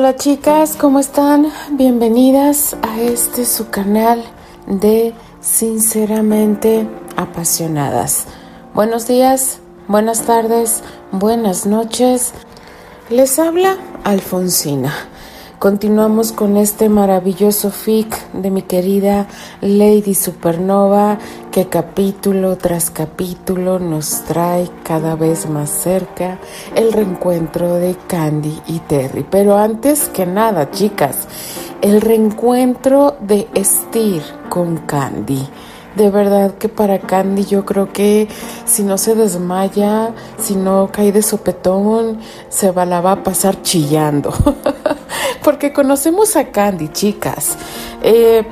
Hola chicas, ¿cómo están? Bienvenidas a este su canal de Sinceramente Apasionadas. Buenos días, buenas tardes, buenas noches. Les habla Alfonsina. Continuamos con este maravilloso fic de mi querida Lady Supernova que capítulo tras capítulo nos trae cada vez más cerca el reencuentro de Candy y Terry. Pero antes que nada, chicas, el reencuentro de Steer con Candy. De verdad que para Candy yo creo que si no se desmaya, si no cae de sopetón, se la va a pasar chillando. Porque conocemos a Candy, chicas. Eh,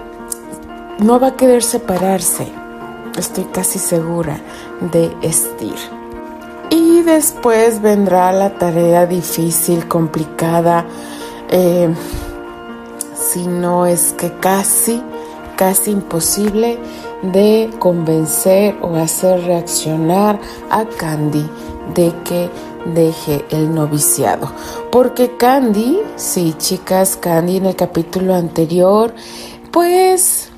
no va a querer separarse. Estoy casi segura de Estir. Y después vendrá la tarea difícil, complicada, eh, si no es que casi, casi imposible de convencer o hacer reaccionar a Candy de que deje el noviciado. Porque Candy, sí, chicas, Candy en el capítulo anterior, pues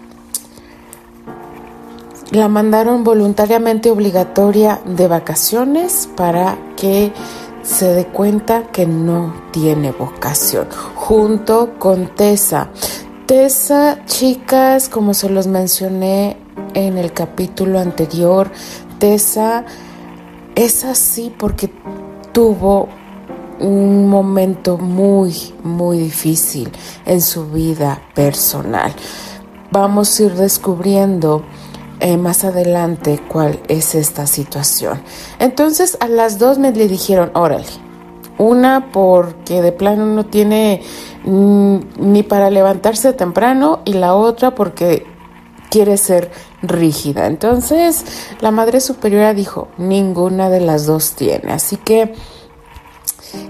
la mandaron voluntariamente obligatoria de vacaciones para que se dé cuenta que no tiene vocación, junto con Tessa. Tessa, chicas, como se los mencioné en el capítulo anterior, Tessa es así porque tuvo un momento muy, muy difícil en su vida personal. Vamos a ir descubriendo eh, más adelante cuál es esta situación. Entonces a las dos me le dijeron, órale, una porque de plano no tiene mm, ni para levantarse temprano y la otra porque quiere ser rígida. Entonces, la Madre Superiora dijo, ninguna de las dos tiene. Así que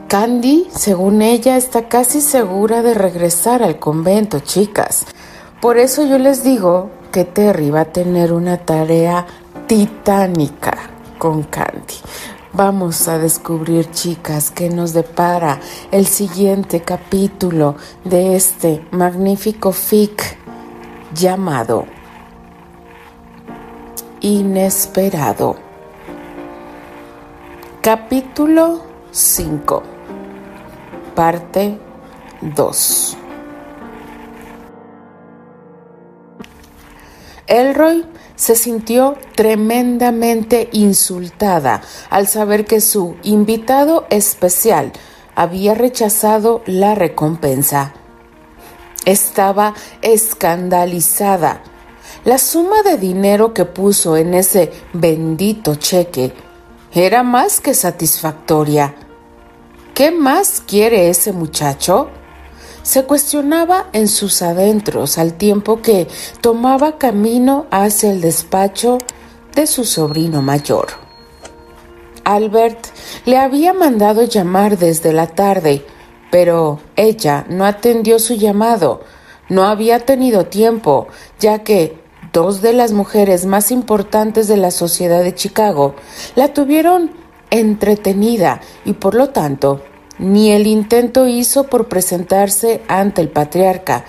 Candy, según ella, está casi segura de regresar al convento, chicas. Por eso yo les digo que Terry va a tener una tarea titánica con Candy. Vamos a descubrir, chicas, qué nos depara el siguiente capítulo de este magnífico fic llamado inesperado. Capítulo 5. Parte 2. Elroy se sintió tremendamente insultada al saber que su invitado especial había rechazado la recompensa. Estaba escandalizada la suma de dinero que puso en ese bendito cheque era más que satisfactoria. ¿Qué más quiere ese muchacho? Se cuestionaba en sus adentros al tiempo que tomaba camino hacia el despacho de su sobrino mayor. Albert le había mandado llamar desde la tarde, pero ella no atendió su llamado. No había tenido tiempo, ya que dos de las mujeres más importantes de la sociedad de Chicago, la tuvieron entretenida y por lo tanto ni el intento hizo por presentarse ante el patriarca.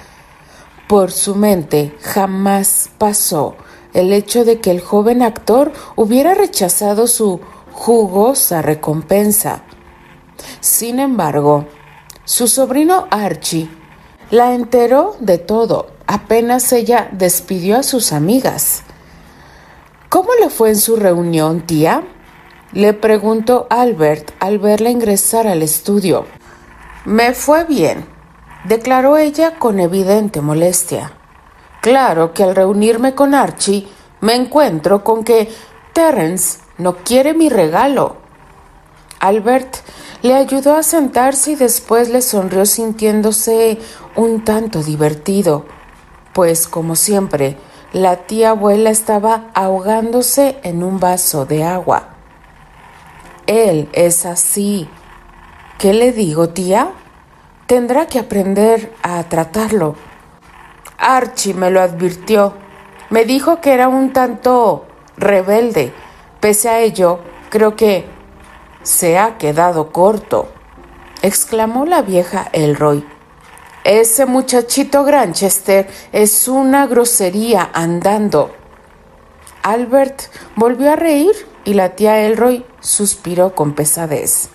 Por su mente jamás pasó el hecho de que el joven actor hubiera rechazado su jugosa recompensa. Sin embargo, su sobrino Archie la enteró de todo apenas ella despidió a sus amigas. ¿Cómo le fue en su reunión, tía? Le preguntó Albert al verla ingresar al estudio. Me fue bien, declaró ella con evidente molestia. Claro que al reunirme con Archie me encuentro con que Terence no quiere mi regalo. Albert le ayudó a sentarse y después le sonrió sintiéndose un tanto divertido pues como siempre, la tía abuela estaba ahogándose en un vaso de agua. Él es así. ¿Qué le digo, tía? Tendrá que aprender a tratarlo. Archie me lo advirtió. Me dijo que era un tanto rebelde. Pese a ello, creo que se ha quedado corto. exclamó la vieja Elroy. Ese muchachito Granchester es una grosería andando. Albert volvió a reír y la tía Elroy suspiró con pesadez.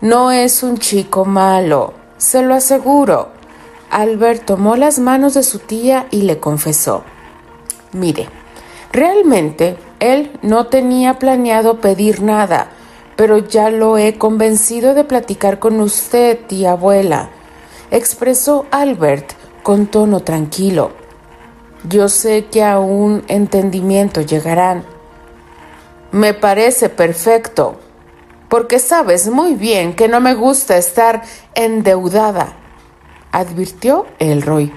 No es un chico malo, se lo aseguro. Albert tomó las manos de su tía y le confesó. Mire, realmente él no tenía planeado pedir nada, pero ya lo he convencido de platicar con usted, tía abuela, expresó Albert con tono tranquilo. Yo sé que a un entendimiento llegarán. Me parece perfecto, porque sabes muy bien que no me gusta estar endeudada, advirtió Elroy.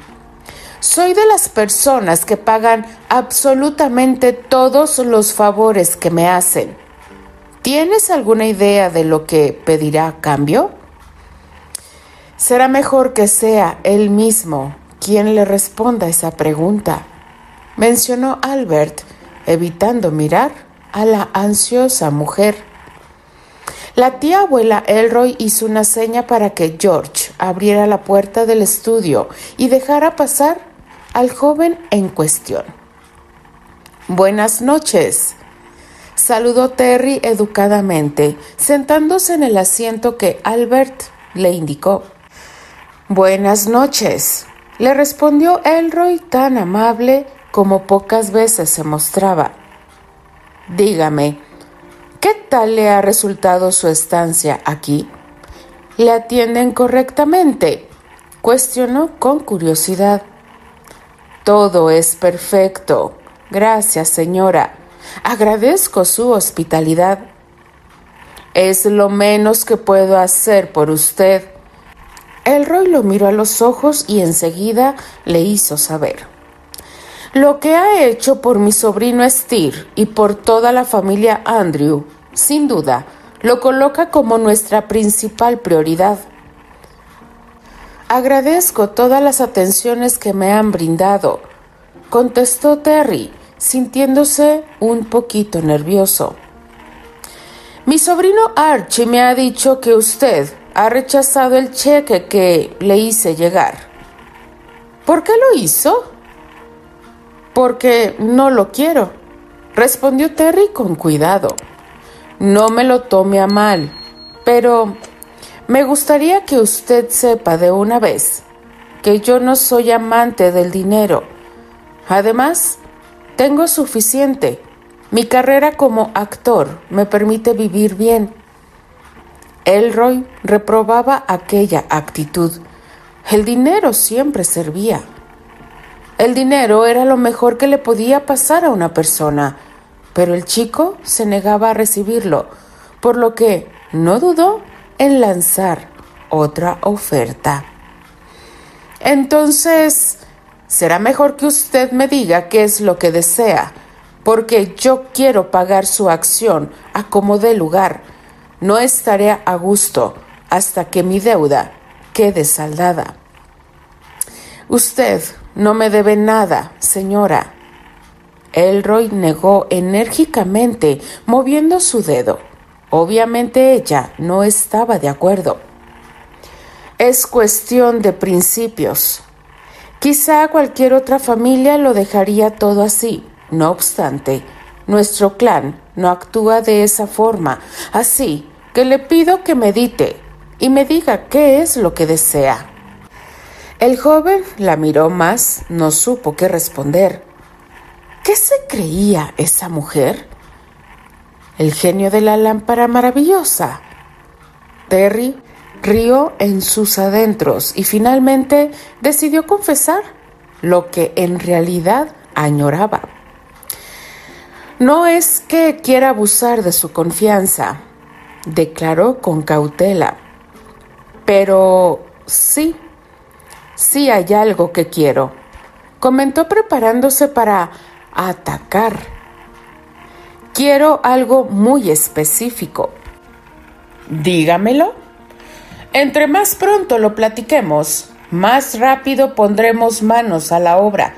Soy de las personas que pagan absolutamente todos los favores que me hacen. ¿Tienes alguna idea de lo que pedirá a cambio? Será mejor que sea él mismo quien le responda esa pregunta, mencionó Albert, evitando mirar a la ansiosa mujer. La tía abuela Elroy hizo una seña para que George abriera la puerta del estudio y dejara pasar al joven en cuestión. Buenas noches, saludó Terry educadamente, sentándose en el asiento que Albert le indicó. Buenas noches, le respondió Elroy tan amable como pocas veces se mostraba. Dígame, ¿qué tal le ha resultado su estancia aquí? ¿Le atienden correctamente? cuestionó con curiosidad. Todo es perfecto. Gracias, señora. Agradezco su hospitalidad. Es lo menos que puedo hacer por usted. Elroy lo miró a los ojos y enseguida le hizo saber. Lo que ha hecho por mi sobrino Steer y por toda la familia Andrew, sin duda, lo coloca como nuestra principal prioridad. Agradezco todas las atenciones que me han brindado, contestó Terry, sintiéndose un poquito nervioso. Mi sobrino Archie me ha dicho que usted ha rechazado el cheque que le hice llegar. ¿Por qué lo hizo? Porque no lo quiero, respondió Terry con cuidado. No me lo tome a mal, pero me gustaría que usted sepa de una vez que yo no soy amante del dinero. Además, tengo suficiente. Mi carrera como actor me permite vivir bien Elroy reprobaba aquella actitud. El dinero siempre servía. El dinero era lo mejor que le podía pasar a una persona, pero el chico se negaba a recibirlo, por lo que no dudó en lanzar otra oferta. Entonces, será mejor que usted me diga qué es lo que desea, porque yo quiero pagar su acción a como dé lugar no estaré a gusto hasta que mi deuda quede saldada. Usted no me debe nada, señora. Elroy negó enérgicamente, moviendo su dedo. Obviamente ella no estaba de acuerdo. Es cuestión de principios. Quizá cualquier otra familia lo dejaría todo así. No obstante, nuestro clan no actúa de esa forma, así que le pido que medite y me diga qué es lo que desea. El joven la miró más, no supo qué responder. ¿Qué se creía esa mujer? El genio de la lámpara maravillosa. Terry rió en sus adentros y finalmente decidió confesar lo que en realidad añoraba. No es que quiera abusar de su confianza, declaró con cautela. Pero sí, sí hay algo que quiero, comentó preparándose para atacar. Quiero algo muy específico. Dígamelo. Entre más pronto lo platiquemos, más rápido pondremos manos a la obra,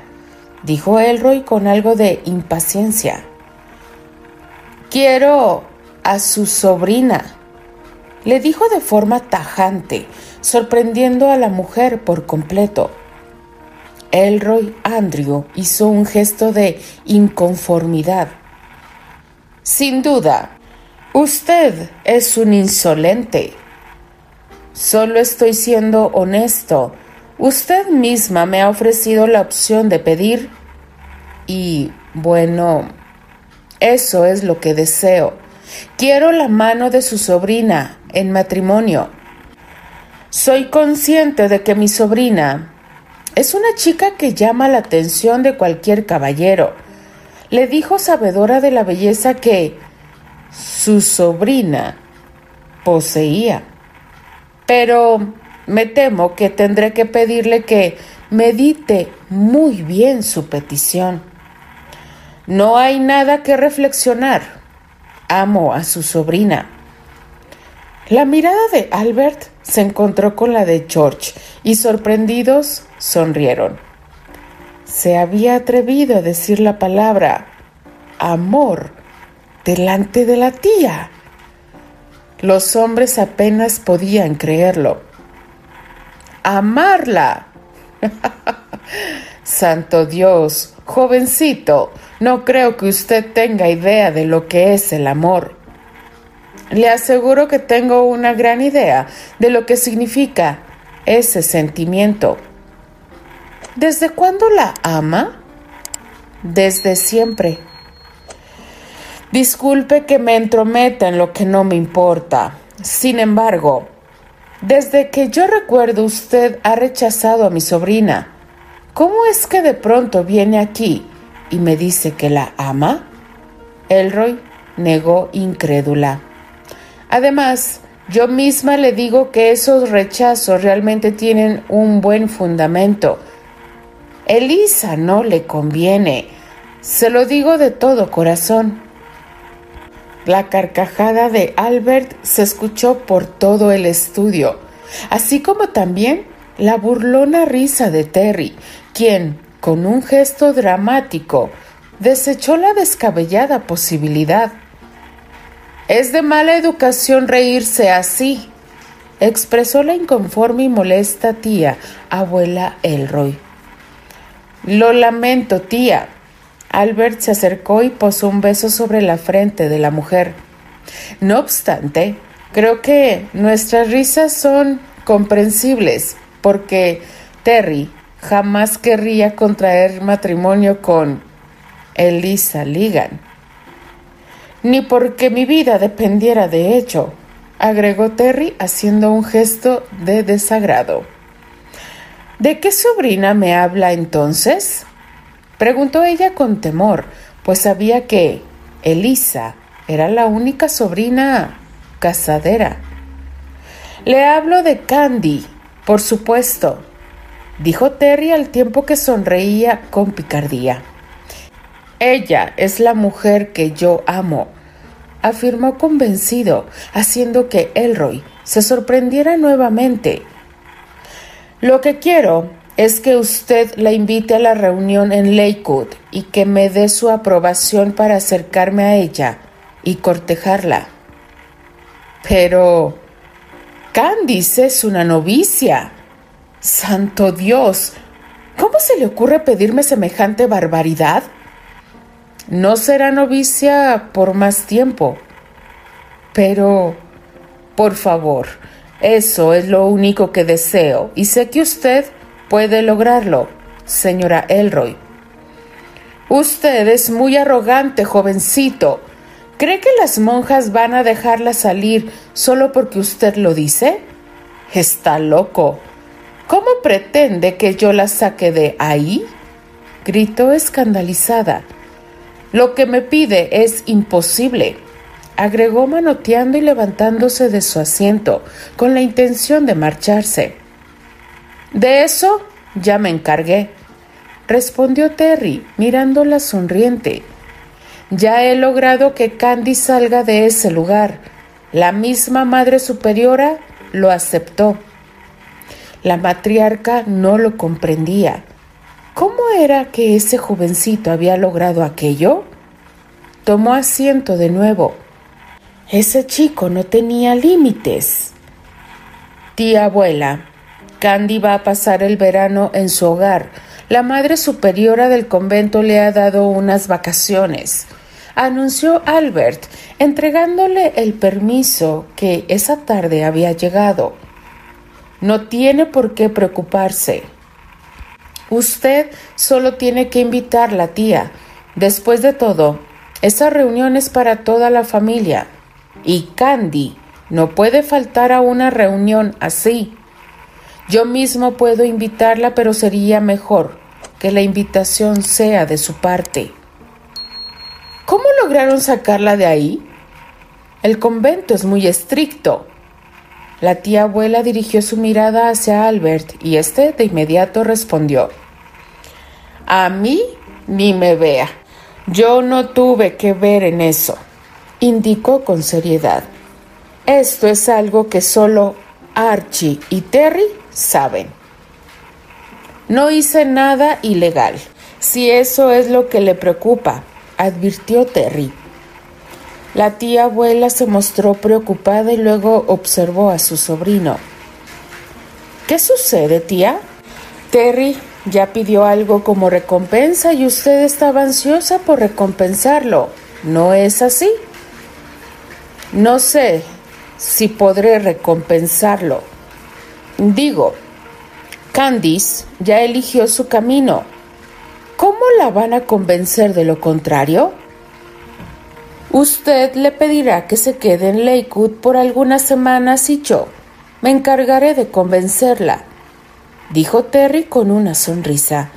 dijo Elroy con algo de impaciencia. Quiero a su sobrina. le dijo de forma tajante, sorprendiendo a la mujer por completo. Elroy Andrew hizo un gesto de inconformidad. Sin duda, usted es un insolente. Solo estoy siendo honesto. Usted misma me ha ofrecido la opción de pedir y, bueno, eso es lo que deseo. Quiero la mano de su sobrina en matrimonio. Soy consciente de que mi sobrina es una chica que llama la atención de cualquier caballero. Le dijo sabedora de la belleza que su sobrina poseía. Pero me temo que tendré que pedirle que medite muy bien su petición. No hay nada que reflexionar. Amo a su sobrina. La mirada de Albert se encontró con la de George y sorprendidos sonrieron. Se había atrevido a decir la palabra amor delante de la tía. Los hombres apenas podían creerlo. Amarla. Santo Dios, jovencito, no creo que usted tenga idea de lo que es el amor. Le aseguro que tengo una gran idea de lo que significa ese sentimiento. ¿Desde cuándo la ama? Desde siempre. Disculpe que me entrometa en lo que no me importa. Sin embargo, desde que yo recuerdo usted ha rechazado a mi sobrina. ¿Cómo es que de pronto viene aquí y me dice que la ama? Elroy negó incrédula. Además, yo misma le digo que esos rechazos realmente tienen un buen fundamento. Elisa no le conviene. Se lo digo de todo corazón. La carcajada de Albert se escuchó por todo el estudio, así como también la burlona risa de Terry, quien, con un gesto dramático, desechó la descabellada posibilidad. Es de mala educación reírse así, expresó la inconforme y molesta tía, abuela Elroy. Lo lamento, tía. Albert se acercó y posó un beso sobre la frente de la mujer. No obstante, creo que nuestras risas son comprensibles, porque Terry jamás querría contraer matrimonio con Elisa Ligan ni porque mi vida dependiera de ello, agregó Terry haciendo un gesto de desagrado. ¿De qué sobrina me habla entonces? preguntó ella con temor, pues sabía que Elisa era la única sobrina casadera. Le hablo de Candy, por supuesto, dijo Terry al tiempo que sonreía con picardía. Ella es la mujer que yo amo, afirmó convencido, haciendo que Elroy se sorprendiera nuevamente. Lo que quiero es que usted la invite a la reunión en Lakewood y que me dé su aprobación para acercarme a ella y cortejarla. Pero Candice es una novicia. Santo Dios, ¿cómo se le ocurre pedirme semejante barbaridad? No será novicia por más tiempo. Pero, por favor, eso es lo único que deseo y sé que usted puede lograrlo, señora Elroy. Usted es muy arrogante, jovencito. ¿Cree que las monjas van a dejarla salir solo porque usted lo dice? Está loco. ¿Cómo pretende que yo la saque de ahí? gritó escandalizada. Lo que me pide es imposible, agregó manoteando y levantándose de su asiento, con la intención de marcharse. De eso ya me encargué, respondió Terry, mirándola sonriente. Ya he logrado que Candy salga de ese lugar. La misma Madre Superiora lo aceptó. La matriarca no lo comprendía. ¿Cómo era que ese jovencito había logrado aquello? Tomó asiento de nuevo. Ese chico no tenía límites. Tía abuela, Candy va a pasar el verano en su hogar. La madre superiora del convento le ha dado unas vacaciones, anunció Albert, entregándole el permiso que esa tarde había llegado. No tiene por qué preocuparse. Usted solo tiene que invitarla, tía. Después de todo, esa reunión es para toda la familia. Y Candy no puede faltar a una reunión así. Yo mismo puedo invitarla, pero sería mejor que la invitación sea de su parte. ¿Cómo lograron sacarla de ahí? El convento es muy estricto. La tía abuela dirigió su mirada hacia Albert y éste de inmediato respondió A mí ni me vea. Yo no tuve que ver en eso, indicó con seriedad. Esto es algo que solo Archie y Terry saben. No hice nada ilegal, si eso es lo que le preocupa, advirtió Terry. La tía abuela se mostró preocupada y luego observó a su sobrino. ¿Qué sucede, tía? Terry ya pidió algo como recompensa y usted estaba ansiosa por recompensarlo. ¿No es así? No sé si podré recompensarlo. Digo, Candice ya eligió su camino. ¿Cómo la van a convencer de lo contrario? Usted le pedirá que se quede en Lakewood por algunas semanas y yo me encargaré de convencerla, dijo Terry con una sonrisa.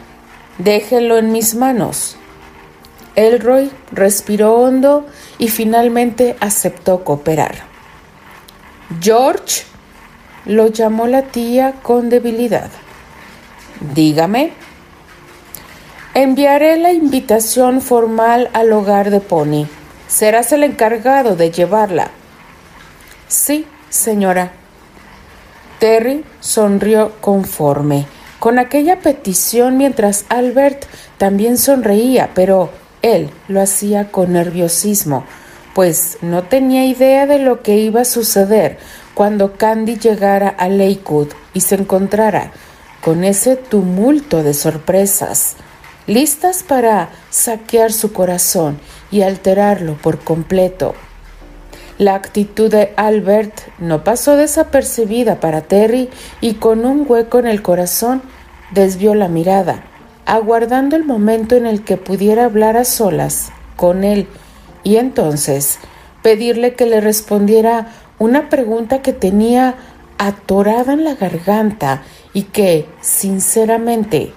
Déjelo en mis manos. Elroy respiró hondo y finalmente aceptó cooperar. George lo llamó la tía con debilidad. Dígame. Enviaré la invitación formal al hogar de Pony. Serás el encargado de llevarla. Sí, señora. Terry sonrió conforme con aquella petición mientras Albert también sonreía, pero él lo hacía con nerviosismo, pues no tenía idea de lo que iba a suceder cuando Candy llegara a Lakewood y se encontrara con ese tumulto de sorpresas listas para saquear su corazón y alterarlo por completo. La actitud de Albert no pasó desapercibida para Terry y con un hueco en el corazón desvió la mirada, aguardando el momento en el que pudiera hablar a solas con él y entonces pedirle que le respondiera una pregunta que tenía atorada en la garganta y que, sinceramente,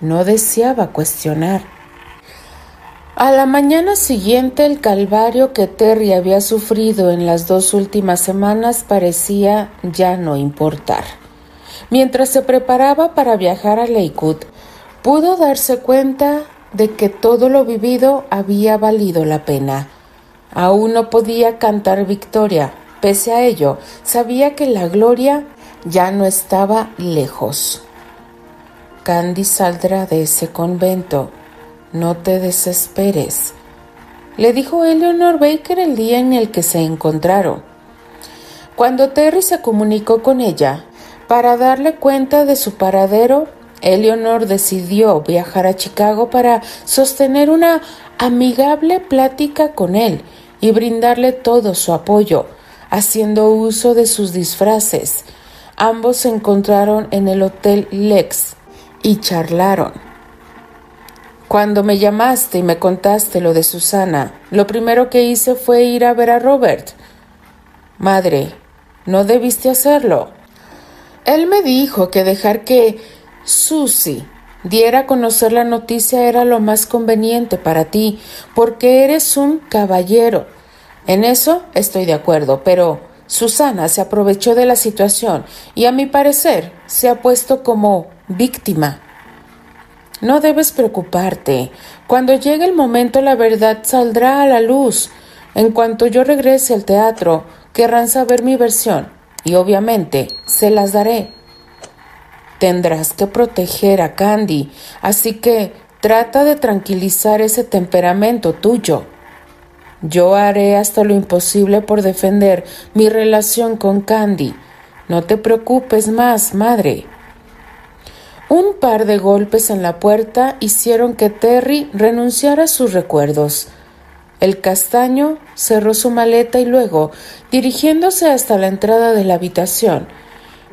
no deseaba cuestionar. A la mañana siguiente el calvario que Terry había sufrido en las dos últimas semanas parecía ya no importar. Mientras se preparaba para viajar a Lakewood, pudo darse cuenta de que todo lo vivido había valido la pena. Aún no podía cantar victoria, pese a ello, sabía que la gloria ya no estaba lejos. Candy saldrá de ese convento. No te desesperes, le dijo Eleanor Baker el día en el que se encontraron. Cuando Terry se comunicó con ella para darle cuenta de su paradero, Eleanor decidió viajar a Chicago para sostener una amigable plática con él y brindarle todo su apoyo, haciendo uso de sus disfraces. Ambos se encontraron en el Hotel Lex y charlaron. Cuando me llamaste y me contaste lo de Susana, lo primero que hice fue ir a ver a Robert. Madre, no debiste hacerlo. Él me dijo que dejar que Susy diera a conocer la noticia era lo más conveniente para ti, porque eres un caballero. En eso estoy de acuerdo, pero Susana se aprovechó de la situación y a mi parecer se ha puesto como víctima. No debes preocuparte. Cuando llegue el momento la verdad saldrá a la luz. En cuanto yo regrese al teatro, querrán saber mi versión y obviamente se las daré. Tendrás que proteger a Candy, así que trata de tranquilizar ese temperamento tuyo. Yo haré hasta lo imposible por defender mi relación con Candy. No te preocupes más, madre. Un par de golpes en la puerta hicieron que Terry renunciara a sus recuerdos. El castaño cerró su maleta y luego, dirigiéndose hasta la entrada de la habitación,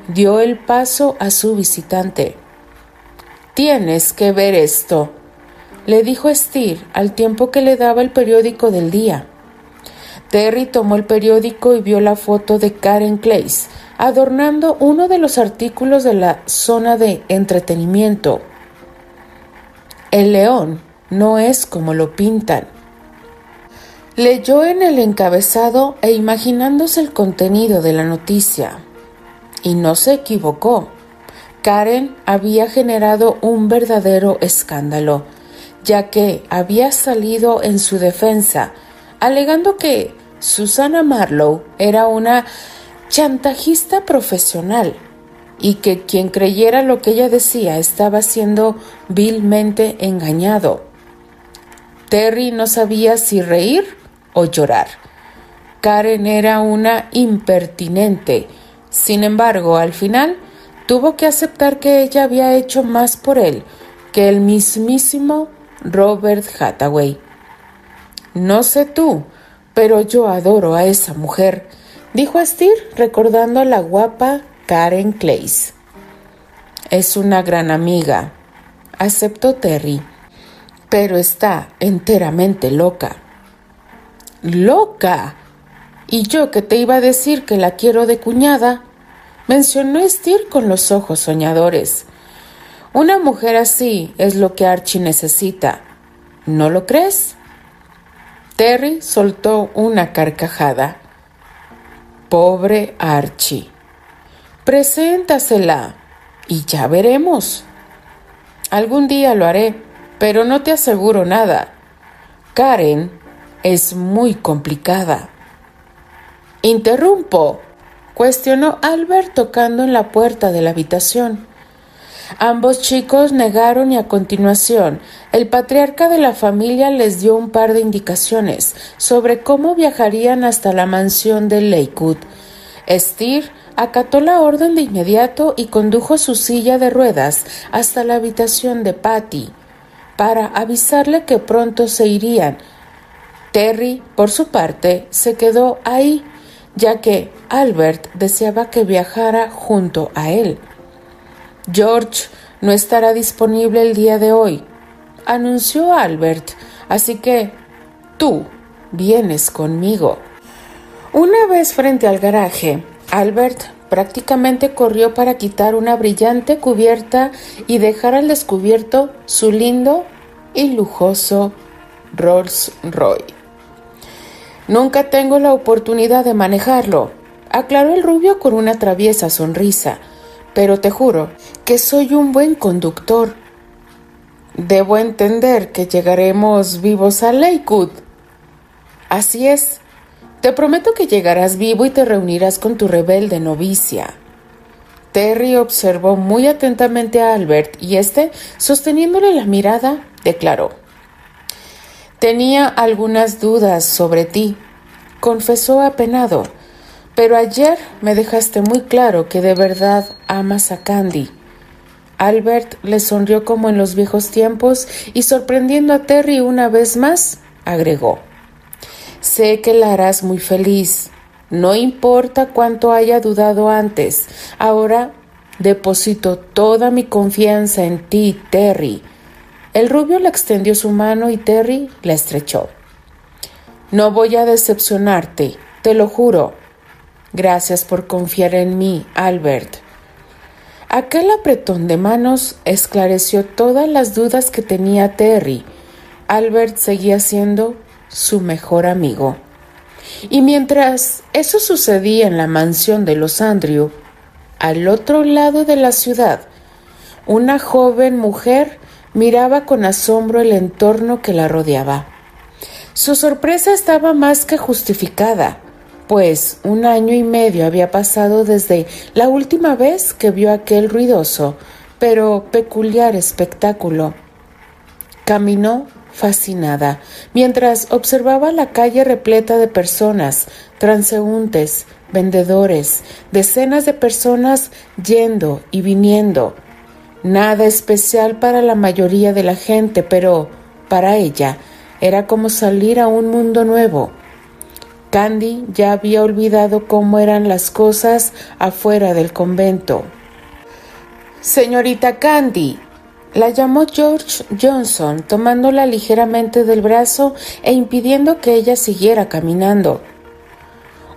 dio el paso a su visitante. Tienes que ver esto, le dijo Steer al tiempo que le daba el periódico del día. Terry tomó el periódico y vio la foto de Karen Clays adornando uno de los artículos de la zona de entretenimiento. El león no es como lo pintan. Leyó en el encabezado e imaginándose el contenido de la noticia. Y no se equivocó. Karen había generado un verdadero escándalo ya que había salido en su defensa, alegando que Susana Marlowe era una chantajista profesional y que quien creyera lo que ella decía estaba siendo vilmente engañado. Terry no sabía si reír o llorar. Karen era una impertinente. Sin embargo, al final tuvo que aceptar que ella había hecho más por él que el mismísimo Robert Hathaway. No sé tú, pero yo adoro a esa mujer, dijo Steer recordando a la guapa Karen Clays. Es una gran amiga, aceptó Terry, pero está enteramente loca. ¿Loca? Y yo que te iba a decir que la quiero de cuñada, mencionó Steer con los ojos soñadores. Una mujer así es lo que Archie necesita. ¿No lo crees? Terry soltó una carcajada. Pobre Archie. Preséntasela y ya veremos. Algún día lo haré, pero no te aseguro nada. Karen es muy complicada. Interrumpo, cuestionó Albert tocando en la puerta de la habitación. Ambos chicos negaron y a continuación el patriarca de la familia les dio un par de indicaciones sobre cómo viajarían hasta la mansión de Lakewood. Steer acató la orden de inmediato y condujo su silla de ruedas hasta la habitación de Patty para avisarle que pronto se irían. Terry, por su parte, se quedó ahí, ya que Albert deseaba que viajara junto a él. George no estará disponible el día de hoy, anunció Albert, así que tú vienes conmigo. Una vez frente al garaje, Albert prácticamente corrió para quitar una brillante cubierta y dejar al descubierto su lindo y lujoso Rolls Royce. Nunca tengo la oportunidad de manejarlo, aclaró el rubio con una traviesa sonrisa pero te juro que soy un buen conductor. Debo entender que llegaremos vivos a Lakewood. Así es. Te prometo que llegarás vivo y te reunirás con tu rebelde novicia. Terry observó muy atentamente a Albert y éste, sosteniéndole la mirada, declaró Tenía algunas dudas sobre ti, confesó apenado pero ayer me dejaste muy claro que de verdad amas a Candy. Albert le sonrió como en los viejos tiempos y sorprendiendo a Terry una vez más, agregó Sé que la harás muy feliz. No importa cuánto haya dudado antes. Ahora deposito toda mi confianza en ti, Terry. El rubio le extendió su mano y Terry la estrechó. No voy a decepcionarte, te lo juro. Gracias por confiar en mí, Albert. Aquel apretón de manos esclareció todas las dudas que tenía Terry. Albert seguía siendo su mejor amigo. Y mientras eso sucedía en la mansión de los Andrew, al otro lado de la ciudad, una joven mujer miraba con asombro el entorno que la rodeaba. Su sorpresa estaba más que justificada pues un año y medio había pasado desde la última vez que vio aquel ruidoso pero peculiar espectáculo. Caminó fascinada, mientras observaba la calle repleta de personas, transeúntes, vendedores, decenas de personas yendo y viniendo. Nada especial para la mayoría de la gente, pero para ella era como salir a un mundo nuevo. Candy ya había olvidado cómo eran las cosas afuera del convento. Señorita Candy, la llamó George Johnson, tomándola ligeramente del brazo e impidiendo que ella siguiera caminando.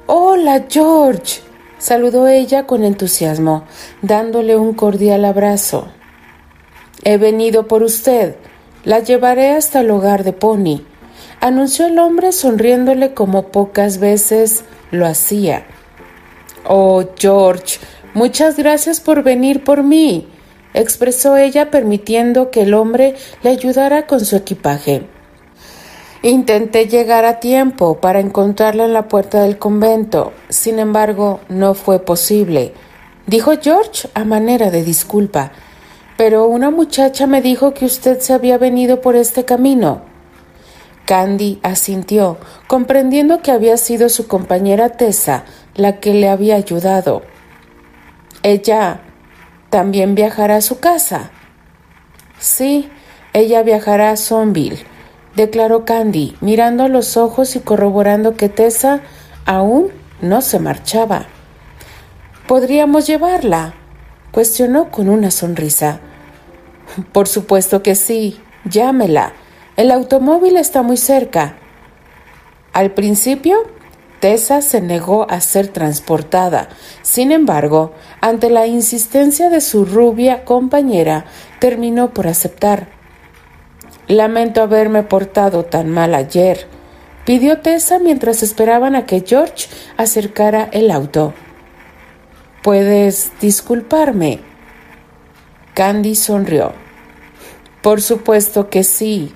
Hola, George. saludó ella con entusiasmo, dándole un cordial abrazo. He venido por usted. La llevaré hasta el hogar de Pony, anunció el hombre sonriéndole como pocas veces lo hacía. Oh, George, muchas gracias por venir por mí expresó ella permitiendo que el hombre le ayudara con su equipaje. Intenté llegar a tiempo para encontrarla en la puerta del convento, sin embargo no fue posible, dijo George a manera de disculpa. Pero una muchacha me dijo que usted se había venido por este camino. Candy asintió, comprendiendo que había sido su compañera Tessa la que le había ayudado. Ella también viajará a su casa. Sí, ella viajará a Sonville, declaró Candy, mirando los ojos y corroborando que Tessa aún no se marchaba. ¿Podríamos llevarla? cuestionó con una sonrisa. Por supuesto que sí, llámela. El automóvil está muy cerca. Al principio Tessa se negó a ser transportada. Sin embargo, ante la insistencia de su rubia compañera, terminó por aceptar. Lamento haberme portado tan mal ayer, pidió Tessa mientras esperaban a que George acercara el auto. ¿Puedes disculparme? Candy sonrió. Por supuesto que sí.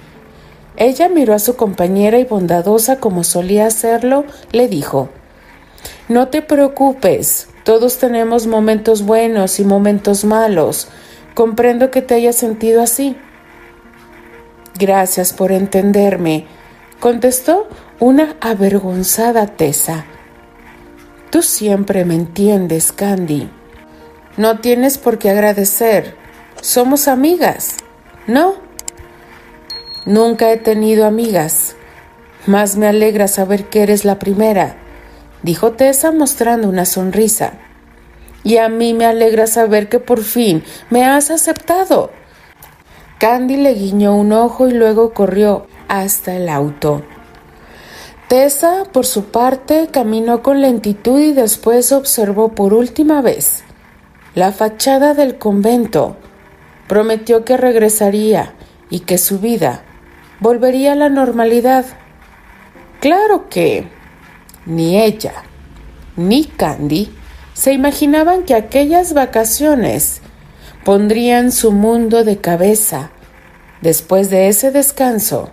Ella miró a su compañera y bondadosa como solía hacerlo, le dijo No te preocupes, todos tenemos momentos buenos y momentos malos. Comprendo que te hayas sentido así. Gracias por entenderme, contestó una avergonzada Tessa. Tú siempre me entiendes, Candy. No tienes por qué agradecer. Somos amigas, ¿no? Nunca he tenido amigas. Más me alegra saber que eres la primera, dijo Tessa mostrando una sonrisa. Y a mí me alegra saber que por fin me has aceptado. Candy le guiñó un ojo y luego corrió hasta el auto. Tessa, por su parte, caminó con lentitud y después observó por última vez la fachada del convento. Prometió que regresaría y que su vida volvería a la normalidad. Claro que ni ella ni Candy se imaginaban que aquellas vacaciones pondrían su mundo de cabeza. Después de ese descanso,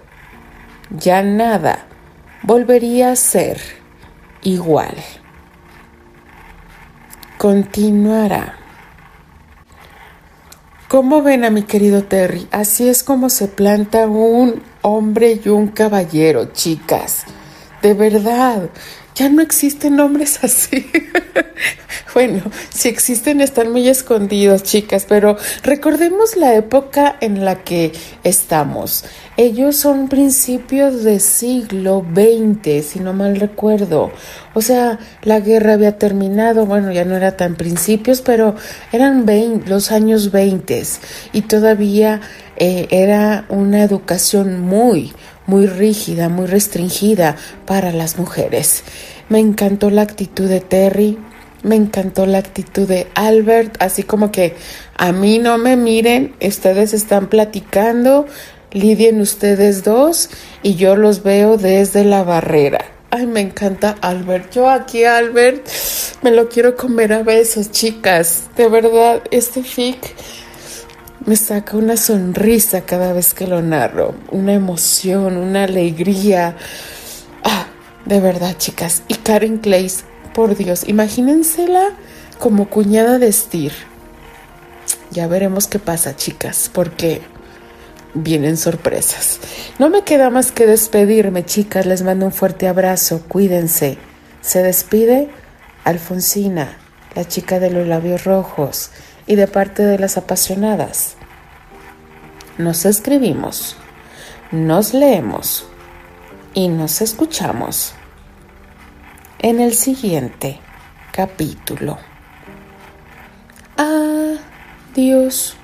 ya nada volvería a ser igual. Continuará. ¿Cómo ven a mi querido Terry? Así es como se planta un hombre y un caballero, chicas. De verdad, ya no existen hombres así. bueno, si existen están muy escondidos, chicas, pero recordemos la época en la que estamos. Ellos son principios del siglo XX, si no mal recuerdo. O sea, la guerra había terminado, bueno, ya no era tan principios, pero eran los años 20 y todavía eh, era una educación muy, muy rígida, muy restringida para las mujeres. Me encantó la actitud de Terry, me encantó la actitud de Albert, así como que a mí no me miren, ustedes están platicando, lidien ustedes dos y yo los veo desde la barrera. Ay, me encanta Albert. Yo aquí, Albert, me lo quiero comer a besos, chicas. De verdad, este fic me saca una sonrisa cada vez que lo narro, una emoción, una alegría. Ah, de verdad, chicas. Y Karen Clays, por Dios, imagínensela como cuñada de Steer. Ya veremos qué pasa, chicas, porque vienen sorpresas. No me queda más que despedirme, chicas. Les mando un fuerte abrazo. Cuídense. Se despide Alfonsina, la chica de los labios rojos, y de parte de las apasionadas. Nos escribimos, nos leemos y nos escuchamos en el siguiente capítulo. Adiós.